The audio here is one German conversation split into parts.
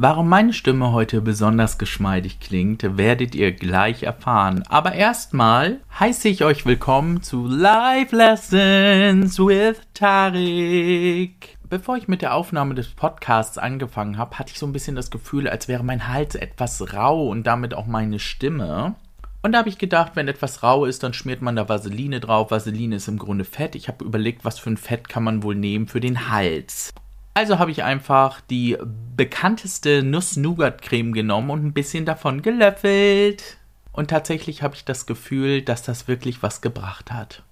Warum meine Stimme heute besonders geschmeidig klingt, werdet ihr gleich erfahren. Aber erstmal heiße ich euch willkommen zu Live Lessons with Tarik. Bevor ich mit der Aufnahme des Podcasts angefangen habe, hatte ich so ein bisschen das Gefühl, als wäre mein Hals etwas rau und damit auch meine Stimme. Und da habe ich gedacht, wenn etwas rau ist, dann schmiert man da Vaseline drauf. Vaseline ist im Grunde Fett. Ich habe überlegt, was für ein Fett kann man wohl nehmen für den Hals. Also habe ich einfach die bekannteste Nuss-Nougat-Creme genommen und ein bisschen davon gelöffelt. Und tatsächlich habe ich das Gefühl, dass das wirklich was gebracht hat.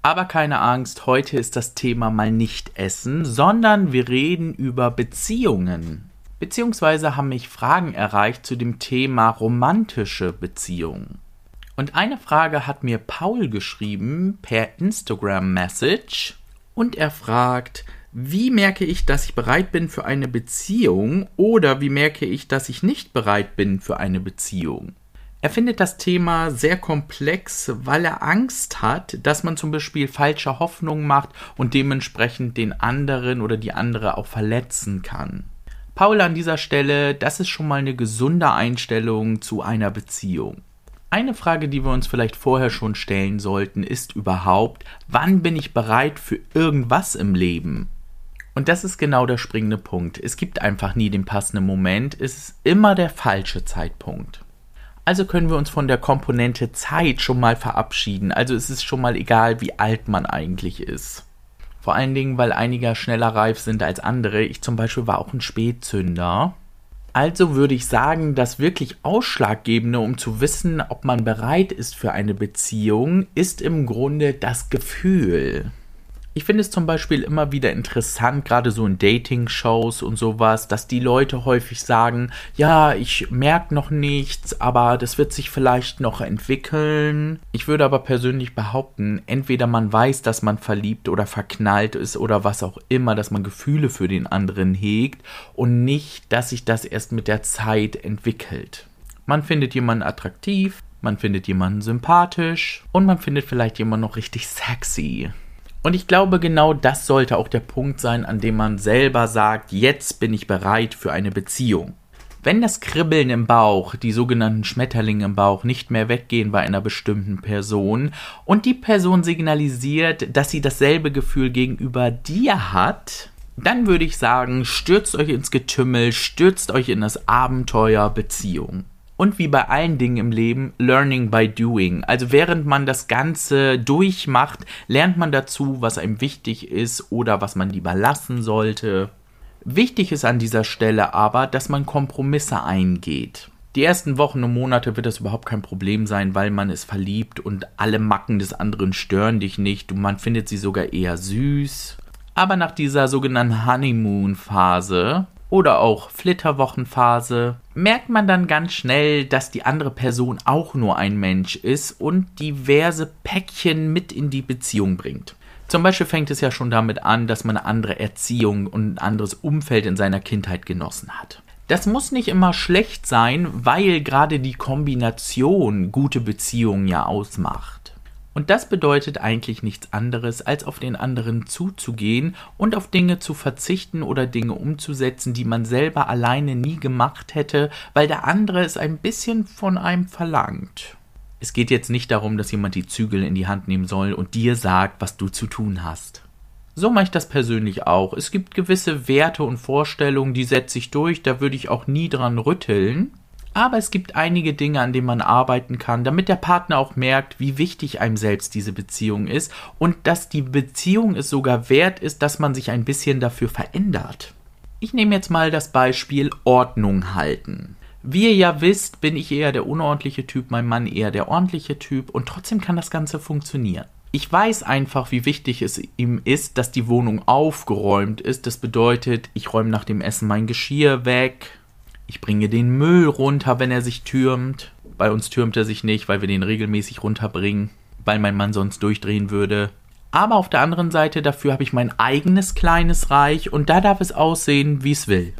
Aber keine Angst, heute ist das Thema mal nicht Essen, sondern wir reden über Beziehungen. Beziehungsweise haben mich Fragen erreicht zu dem Thema romantische Beziehungen. Und eine Frage hat mir Paul geschrieben per Instagram Message und er fragt, wie merke ich, dass ich bereit bin für eine Beziehung oder wie merke ich, dass ich nicht bereit bin für eine Beziehung? Er findet das Thema sehr komplex, weil er Angst hat, dass man zum Beispiel falsche Hoffnungen macht und dementsprechend den anderen oder die andere auch verletzen kann. Paul an dieser Stelle, das ist schon mal eine gesunde Einstellung zu einer Beziehung. Eine Frage, die wir uns vielleicht vorher schon stellen sollten, ist überhaupt, wann bin ich bereit für irgendwas im Leben? Und das ist genau der springende Punkt. Es gibt einfach nie den passenden Moment, es ist immer der falsche Zeitpunkt. Also können wir uns von der Komponente Zeit schon mal verabschieden. Also es ist schon mal egal, wie alt man eigentlich ist. Vor allen Dingen, weil einige schneller reif sind als andere. Ich zum Beispiel war auch ein Spätzünder. Also würde ich sagen, das wirklich Ausschlaggebende, um zu wissen, ob man bereit ist für eine Beziehung, ist im Grunde das Gefühl. Ich finde es zum Beispiel immer wieder interessant, gerade so in Dating-Shows und sowas, dass die Leute häufig sagen, ja, ich merke noch nichts, aber das wird sich vielleicht noch entwickeln. Ich würde aber persönlich behaupten, entweder man weiß, dass man verliebt oder verknallt ist oder was auch immer, dass man Gefühle für den anderen hegt und nicht, dass sich das erst mit der Zeit entwickelt. Man findet jemanden attraktiv, man findet jemanden sympathisch und man findet vielleicht jemanden noch richtig sexy. Und ich glaube, genau das sollte auch der Punkt sein, an dem man selber sagt, jetzt bin ich bereit für eine Beziehung. Wenn das Kribbeln im Bauch, die sogenannten Schmetterlinge im Bauch, nicht mehr weggehen bei einer bestimmten Person und die Person signalisiert, dass sie dasselbe Gefühl gegenüber dir hat, dann würde ich sagen, stürzt euch ins Getümmel, stürzt euch in das Abenteuer Beziehung. Und wie bei allen Dingen im Leben, Learning by Doing. Also während man das Ganze durchmacht, lernt man dazu, was einem wichtig ist oder was man lieber lassen sollte. Wichtig ist an dieser Stelle aber, dass man Kompromisse eingeht. Die ersten Wochen und Monate wird das überhaupt kein Problem sein, weil man ist verliebt und alle Macken des anderen stören dich nicht und man findet sie sogar eher süß. Aber nach dieser sogenannten Honeymoon-Phase oder auch Flitterwochenphase, merkt man dann ganz schnell, dass die andere Person auch nur ein Mensch ist und diverse Päckchen mit in die Beziehung bringt. Zum Beispiel fängt es ja schon damit an, dass man eine andere Erziehung und ein anderes Umfeld in seiner Kindheit genossen hat. Das muss nicht immer schlecht sein, weil gerade die Kombination gute Beziehungen ja ausmacht. Und das bedeutet eigentlich nichts anderes, als auf den anderen zuzugehen und auf Dinge zu verzichten oder Dinge umzusetzen, die man selber alleine nie gemacht hätte, weil der andere es ein bisschen von einem verlangt. Es geht jetzt nicht darum, dass jemand die Zügel in die Hand nehmen soll und dir sagt, was du zu tun hast. So mache ich das persönlich auch. Es gibt gewisse Werte und Vorstellungen, die setze ich durch, da würde ich auch nie dran rütteln. Aber es gibt einige Dinge, an denen man arbeiten kann, damit der Partner auch merkt, wie wichtig einem selbst diese Beziehung ist und dass die Beziehung es sogar wert ist, dass man sich ein bisschen dafür verändert. Ich nehme jetzt mal das Beispiel Ordnung halten. Wie ihr ja wisst, bin ich eher der unordentliche Typ, mein Mann eher der ordentliche Typ und trotzdem kann das Ganze funktionieren. Ich weiß einfach, wie wichtig es ihm ist, dass die Wohnung aufgeräumt ist. Das bedeutet, ich räume nach dem Essen mein Geschirr weg, ich bringe den Müll runter, wenn er sich türmt. Bei uns türmt er sich nicht, weil wir den regelmäßig runterbringen, weil mein Mann sonst durchdrehen würde. Aber auf der anderen Seite dafür habe ich mein eigenes kleines Reich und da darf es aussehen, wie es will.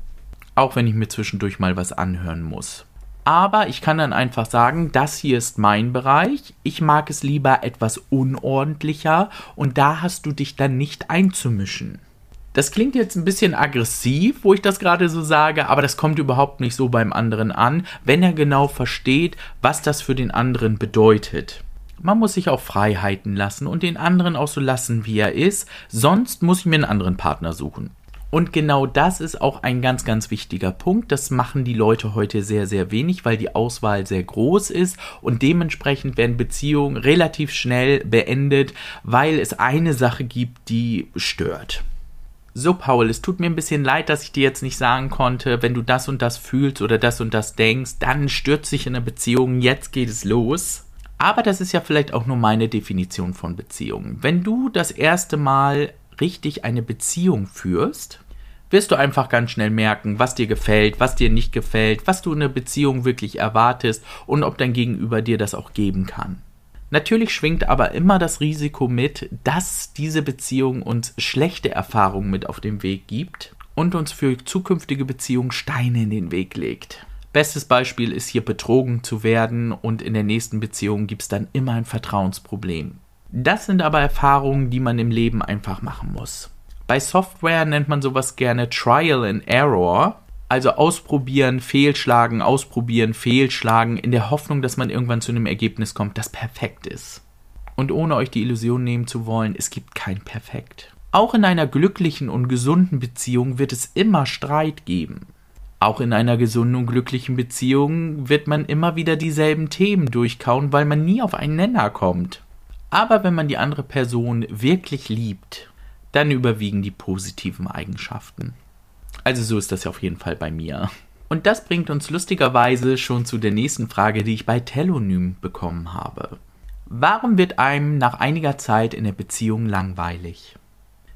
Auch wenn ich mir zwischendurch mal was anhören muss. Aber ich kann dann einfach sagen, das hier ist mein Bereich. Ich mag es lieber etwas unordentlicher und da hast du dich dann nicht einzumischen. Das klingt jetzt ein bisschen aggressiv, wo ich das gerade so sage, aber das kommt überhaupt nicht so beim anderen an, wenn er genau versteht, was das für den anderen bedeutet. Man muss sich auch Freiheiten lassen und den anderen auch so lassen, wie er ist, sonst muss ich mir einen anderen Partner suchen. Und genau das ist auch ein ganz, ganz wichtiger Punkt. Das machen die Leute heute sehr, sehr wenig, weil die Auswahl sehr groß ist und dementsprechend werden Beziehungen relativ schnell beendet, weil es eine Sache gibt, die stört. So, Paul, es tut mir ein bisschen leid, dass ich dir jetzt nicht sagen konnte, wenn du das und das fühlst oder das und das denkst, dann stürzt sich in eine Beziehung, jetzt geht es los. Aber das ist ja vielleicht auch nur meine Definition von Beziehungen. Wenn du das erste Mal richtig eine Beziehung führst, wirst du einfach ganz schnell merken, was dir gefällt, was dir nicht gefällt, was du in einer Beziehung wirklich erwartest und ob dein Gegenüber dir das auch geben kann. Natürlich schwingt aber immer das Risiko mit, dass diese Beziehung uns schlechte Erfahrungen mit auf den Weg gibt und uns für zukünftige Beziehungen Steine in den Weg legt. Bestes Beispiel ist hier betrogen zu werden und in der nächsten Beziehung gibt es dann immer ein Vertrauensproblem. Das sind aber Erfahrungen, die man im Leben einfach machen muss. Bei Software nennt man sowas gerne Trial and Error, also ausprobieren, fehlschlagen, ausprobieren, fehlschlagen, in der Hoffnung, dass man irgendwann zu einem Ergebnis kommt, das perfekt ist. Und ohne euch die Illusion nehmen zu wollen, es gibt kein Perfekt. Auch in einer glücklichen und gesunden Beziehung wird es immer Streit geben. Auch in einer gesunden und glücklichen Beziehung wird man immer wieder dieselben Themen durchkauen, weil man nie auf einen Nenner kommt. Aber wenn man die andere Person wirklich liebt, dann überwiegen die positiven Eigenschaften. Also so ist das ja auf jeden Fall bei mir. Und das bringt uns lustigerweise schon zu der nächsten Frage, die ich bei Telonym bekommen habe. Warum wird einem nach einiger Zeit in der Beziehung langweilig?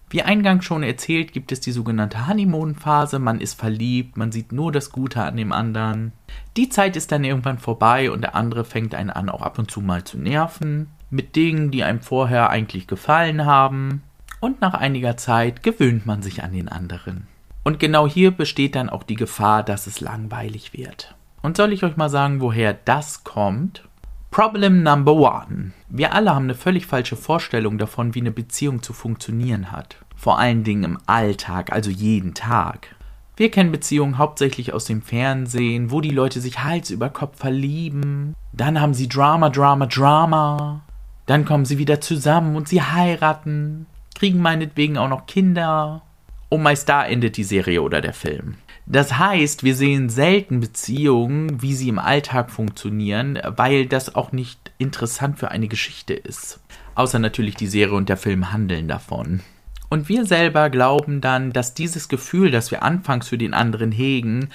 Wie eingangs schon erzählt, gibt es die sogenannte Honeymoon-Phase. Man ist verliebt, man sieht nur das Gute an dem anderen. Die Zeit ist dann irgendwann vorbei und der andere fängt einen an, auch ab und zu mal zu nerven. Mit Dingen, die einem vorher eigentlich gefallen haben. Und nach einiger Zeit gewöhnt man sich an den anderen. Und genau hier besteht dann auch die Gefahr, dass es langweilig wird. Und soll ich euch mal sagen, woher das kommt? Problem number one. Wir alle haben eine völlig falsche Vorstellung davon, wie eine Beziehung zu funktionieren hat. Vor allen Dingen im Alltag, also jeden Tag. Wir kennen Beziehungen hauptsächlich aus dem Fernsehen, wo die Leute sich Hals über Kopf verlieben. Dann haben sie Drama, Drama, Drama. Dann kommen sie wieder zusammen und sie heiraten, kriegen meinetwegen auch noch Kinder. Und meist da endet die Serie oder der Film. Das heißt, wir sehen selten Beziehungen, wie sie im Alltag funktionieren, weil das auch nicht interessant für eine Geschichte ist. Außer natürlich die Serie und der Film handeln davon. Und wir selber glauben dann, dass dieses Gefühl, das wir anfangs für den anderen hegen,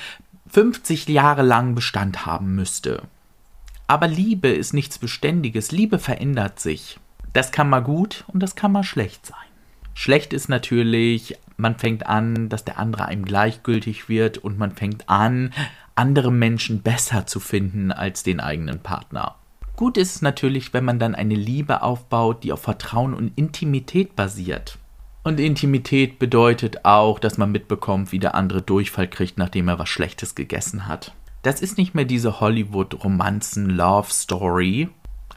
50 Jahre lang Bestand haben müsste. Aber Liebe ist nichts Beständiges, Liebe verändert sich. Das kann mal gut und das kann mal schlecht sein. Schlecht ist natürlich, man fängt an, dass der andere einem gleichgültig wird und man fängt an, andere Menschen besser zu finden als den eigenen Partner. Gut ist es natürlich, wenn man dann eine Liebe aufbaut, die auf Vertrauen und Intimität basiert. Und Intimität bedeutet auch, dass man mitbekommt, wie der andere Durchfall kriegt, nachdem er was Schlechtes gegessen hat. Das ist nicht mehr diese Hollywood-Romanzen-Love-Story,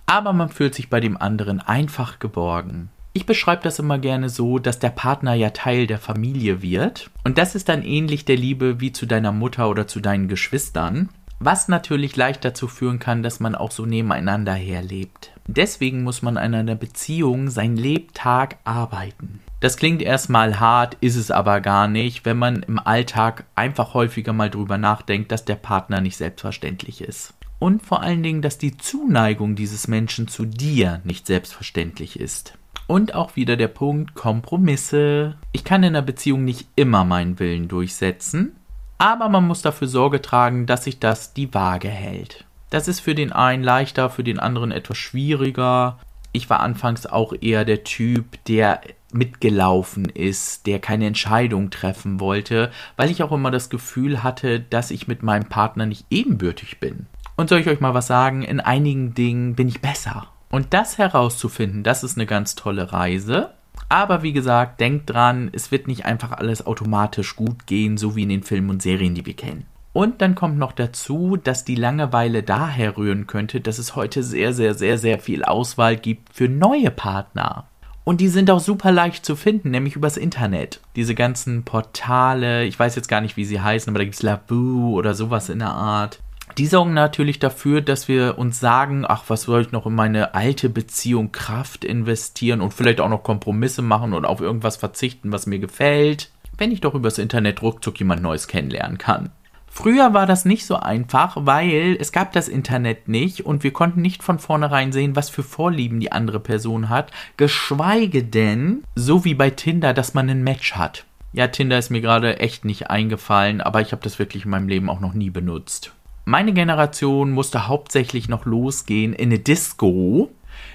aber man fühlt sich bei dem anderen einfach geborgen. Ich beschreibe das immer gerne so, dass der Partner ja Teil der Familie wird. Und das ist dann ähnlich der Liebe wie zu deiner Mutter oder zu deinen Geschwistern. Was natürlich leicht dazu führen kann, dass man auch so nebeneinander herlebt. Deswegen muss man an einer Beziehung sein Lebtag arbeiten. Das klingt erstmal hart, ist es aber gar nicht, wenn man im Alltag einfach häufiger mal drüber nachdenkt, dass der Partner nicht selbstverständlich ist. Und vor allen Dingen, dass die Zuneigung dieses Menschen zu dir nicht selbstverständlich ist. Und auch wieder der Punkt Kompromisse. Ich kann in einer Beziehung nicht immer meinen Willen durchsetzen, aber man muss dafür Sorge tragen, dass sich das die Waage hält. Das ist für den einen leichter, für den anderen etwas schwieriger. Ich war anfangs auch eher der Typ, der mitgelaufen ist, der keine Entscheidung treffen wollte, weil ich auch immer das Gefühl hatte, dass ich mit meinem Partner nicht ebenbürtig bin. Und soll ich euch mal was sagen, in einigen Dingen bin ich besser. Und das herauszufinden, das ist eine ganz tolle Reise. Aber wie gesagt, denkt dran, es wird nicht einfach alles automatisch gut gehen, so wie in den Filmen und Serien, die wir kennen. Und dann kommt noch dazu, dass die Langeweile daher rühren könnte, dass es heute sehr, sehr, sehr, sehr viel Auswahl gibt für neue Partner. Und die sind auch super leicht zu finden, nämlich übers Internet. Diese ganzen Portale, ich weiß jetzt gar nicht, wie sie heißen, aber da gibt es Labu oder sowas in der Art. Die sorgen natürlich dafür, dass wir uns sagen, ach, was soll ich noch in meine alte Beziehung Kraft investieren und vielleicht auch noch Kompromisse machen und auf irgendwas verzichten, was mir gefällt, wenn ich doch übers Internet ruckzuck jemand Neues kennenlernen kann. Früher war das nicht so einfach, weil es gab das Internet nicht und wir konnten nicht von vornherein sehen, was für Vorlieben die andere Person hat, geschweige denn, so wie bei Tinder, dass man ein Match hat. Ja, Tinder ist mir gerade echt nicht eingefallen, aber ich habe das wirklich in meinem Leben auch noch nie benutzt. Meine Generation musste hauptsächlich noch losgehen in eine Disco.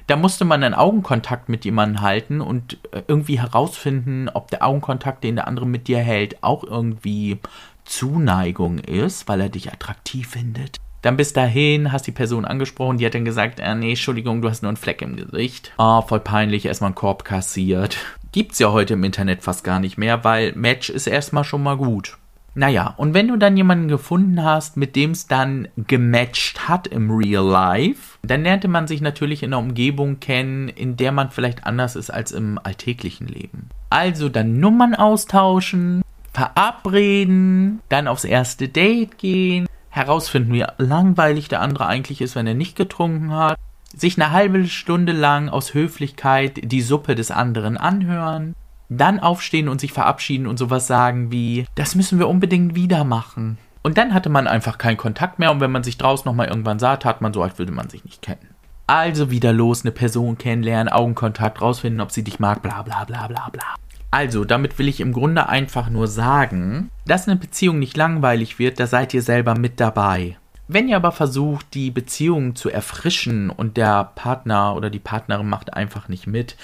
Da musste man einen Augenkontakt mit jemandem halten und äh, irgendwie herausfinden, ob der Augenkontakt, den der andere mit dir hält, auch irgendwie Zuneigung ist, weil er dich attraktiv findet. Dann bis dahin hast die Person angesprochen, die hat dann gesagt, äh, nee, Entschuldigung, du hast nur einen Fleck im Gesicht. Oh, voll peinlich, erstmal einen Korb kassiert. Gibt's ja heute im Internet fast gar nicht mehr, weil Match ist erstmal schon mal gut. Naja, und wenn du dann jemanden gefunden hast, mit dem es dann gematcht hat im Real Life, dann lernte man sich natürlich in einer Umgebung kennen, in der man vielleicht anders ist als im alltäglichen Leben. Also dann Nummern austauschen, verabreden, dann aufs erste Date gehen, herausfinden, wie langweilig der andere eigentlich ist, wenn er nicht getrunken hat, sich eine halbe Stunde lang aus Höflichkeit die Suppe des anderen anhören, dann aufstehen und sich verabschieden und sowas sagen wie, das müssen wir unbedingt wieder machen. Und dann hatte man einfach keinen Kontakt mehr und wenn man sich draußen nochmal irgendwann sah, tat man so, als würde man sich nicht kennen. Also wieder los, eine Person kennenlernen, Augenkontakt, rausfinden, ob sie dich mag, bla bla bla bla bla. Also, damit will ich im Grunde einfach nur sagen, dass eine Beziehung nicht langweilig wird, da seid ihr selber mit dabei. Wenn ihr aber versucht, die Beziehung zu erfrischen und der Partner oder die Partnerin macht einfach nicht mit,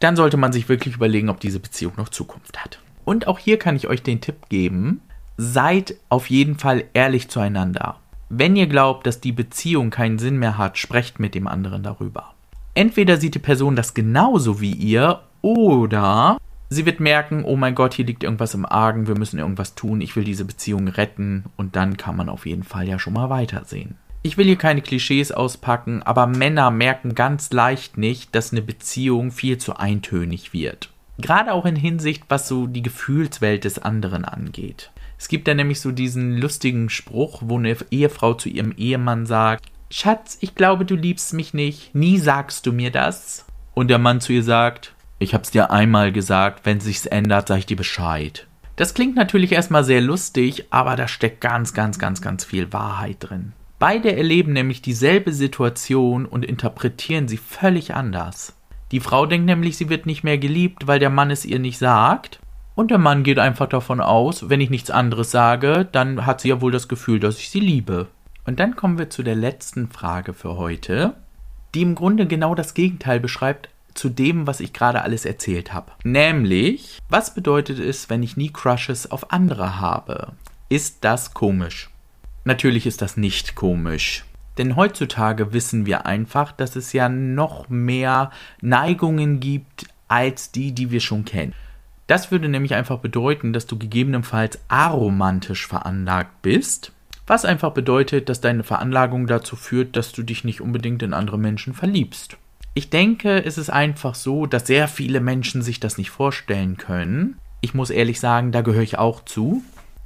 dann sollte man sich wirklich überlegen, ob diese Beziehung noch Zukunft hat. Und auch hier kann ich euch den Tipp geben, seid auf jeden Fall ehrlich zueinander. Wenn ihr glaubt, dass die Beziehung keinen Sinn mehr hat, sprecht mit dem anderen darüber. Entweder sieht die Person das genauso wie ihr oder Sie wird merken, oh mein Gott, hier liegt irgendwas im Argen, wir müssen irgendwas tun, ich will diese Beziehung retten und dann kann man auf jeden Fall ja schon mal weitersehen. Ich will hier keine Klischees auspacken, aber Männer merken ganz leicht nicht, dass eine Beziehung viel zu eintönig wird. Gerade auch in Hinsicht, was so die Gefühlswelt des anderen angeht. Es gibt da nämlich so diesen lustigen Spruch, wo eine Ehefrau zu ihrem Ehemann sagt, Schatz, ich glaube, du liebst mich nicht, nie sagst du mir das. Und der Mann zu ihr sagt, ich hab's dir einmal gesagt, wenn sich's ändert, sag ich dir Bescheid. Das klingt natürlich erstmal sehr lustig, aber da steckt ganz, ganz, ganz, ganz viel Wahrheit drin. Beide erleben nämlich dieselbe Situation und interpretieren sie völlig anders. Die Frau denkt nämlich, sie wird nicht mehr geliebt, weil der Mann es ihr nicht sagt. Und der Mann geht einfach davon aus, wenn ich nichts anderes sage, dann hat sie ja wohl das Gefühl, dass ich sie liebe. Und dann kommen wir zu der letzten Frage für heute, die im Grunde genau das Gegenteil beschreibt, zu dem, was ich gerade alles erzählt habe. Nämlich, was bedeutet es, wenn ich nie Crushes auf andere habe? Ist das komisch? Natürlich ist das nicht komisch. Denn heutzutage wissen wir einfach, dass es ja noch mehr Neigungen gibt als die, die wir schon kennen. Das würde nämlich einfach bedeuten, dass du gegebenenfalls aromantisch veranlagt bist, was einfach bedeutet, dass deine Veranlagung dazu führt, dass du dich nicht unbedingt in andere Menschen verliebst. Ich denke, es ist einfach so, dass sehr viele Menschen sich das nicht vorstellen können. Ich muss ehrlich sagen, da gehöre ich auch zu.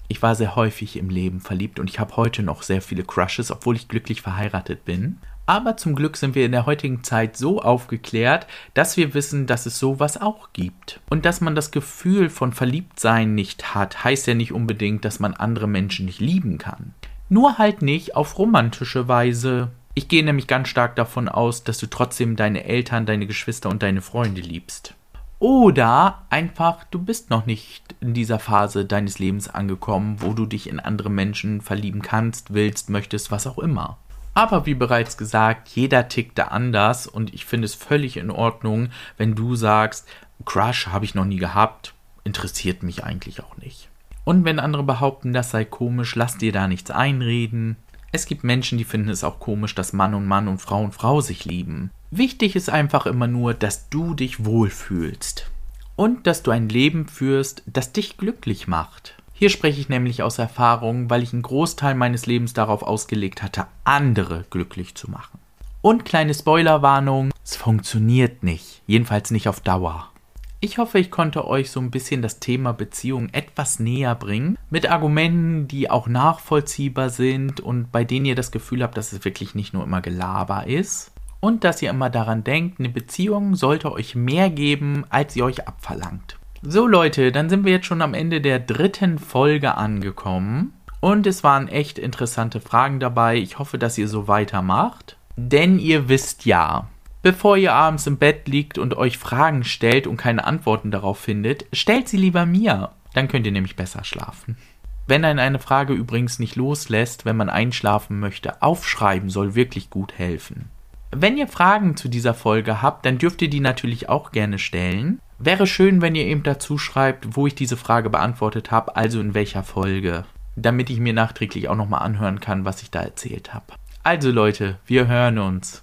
Ich war sehr häufig im Leben verliebt und ich habe heute noch sehr viele Crushes, obwohl ich glücklich verheiratet bin. Aber zum Glück sind wir in der heutigen Zeit so aufgeklärt, dass wir wissen, dass es sowas auch gibt. Und dass man das Gefühl von Verliebtsein nicht hat, heißt ja nicht unbedingt, dass man andere Menschen nicht lieben kann. Nur halt nicht auf romantische Weise. Ich gehe nämlich ganz stark davon aus, dass du trotzdem deine Eltern, deine Geschwister und deine Freunde liebst. Oder einfach, du bist noch nicht in dieser Phase deines Lebens angekommen, wo du dich in andere Menschen verlieben kannst, willst, möchtest, was auch immer. Aber wie bereits gesagt, jeder tickt da anders und ich finde es völlig in Ordnung, wenn du sagst, Crush habe ich noch nie gehabt, interessiert mich eigentlich auch nicht. Und wenn andere behaupten, das sei komisch, lass dir da nichts einreden. Es gibt Menschen, die finden es auch komisch, dass Mann und Mann und Frau und Frau sich lieben. Wichtig ist einfach immer nur, dass du dich wohlfühlst. Und dass du ein Leben führst, das dich glücklich macht. Hier spreche ich nämlich aus Erfahrung, weil ich einen Großteil meines Lebens darauf ausgelegt hatte, andere glücklich zu machen. Und kleine Spoilerwarnung, Es funktioniert nicht. Jedenfalls nicht auf Dauer. Ich hoffe, ich konnte euch so ein bisschen das Thema Beziehung etwas näher bringen. Mit Argumenten, die auch nachvollziehbar sind und bei denen ihr das Gefühl habt, dass es wirklich nicht nur immer Gelaber ist. Und dass ihr immer daran denkt, eine Beziehung sollte euch mehr geben, als sie euch abverlangt. So Leute, dann sind wir jetzt schon am Ende der dritten Folge angekommen. Und es waren echt interessante Fragen dabei. Ich hoffe, dass ihr so weitermacht. Denn ihr wisst ja, bevor ihr abends im Bett liegt und euch Fragen stellt und keine Antworten darauf findet, stellt sie lieber mir. Dann könnt ihr nämlich besser schlafen. Wenn einen eine Frage übrigens nicht loslässt, wenn man einschlafen möchte, aufschreiben soll wirklich gut helfen. Wenn ihr Fragen zu dieser Folge habt, dann dürft ihr die natürlich auch gerne stellen. Wäre schön, wenn ihr eben dazu schreibt, wo ich diese Frage beantwortet habe, also in welcher Folge, damit ich mir nachträglich auch nochmal anhören kann, was ich da erzählt habe. Also Leute, wir hören uns.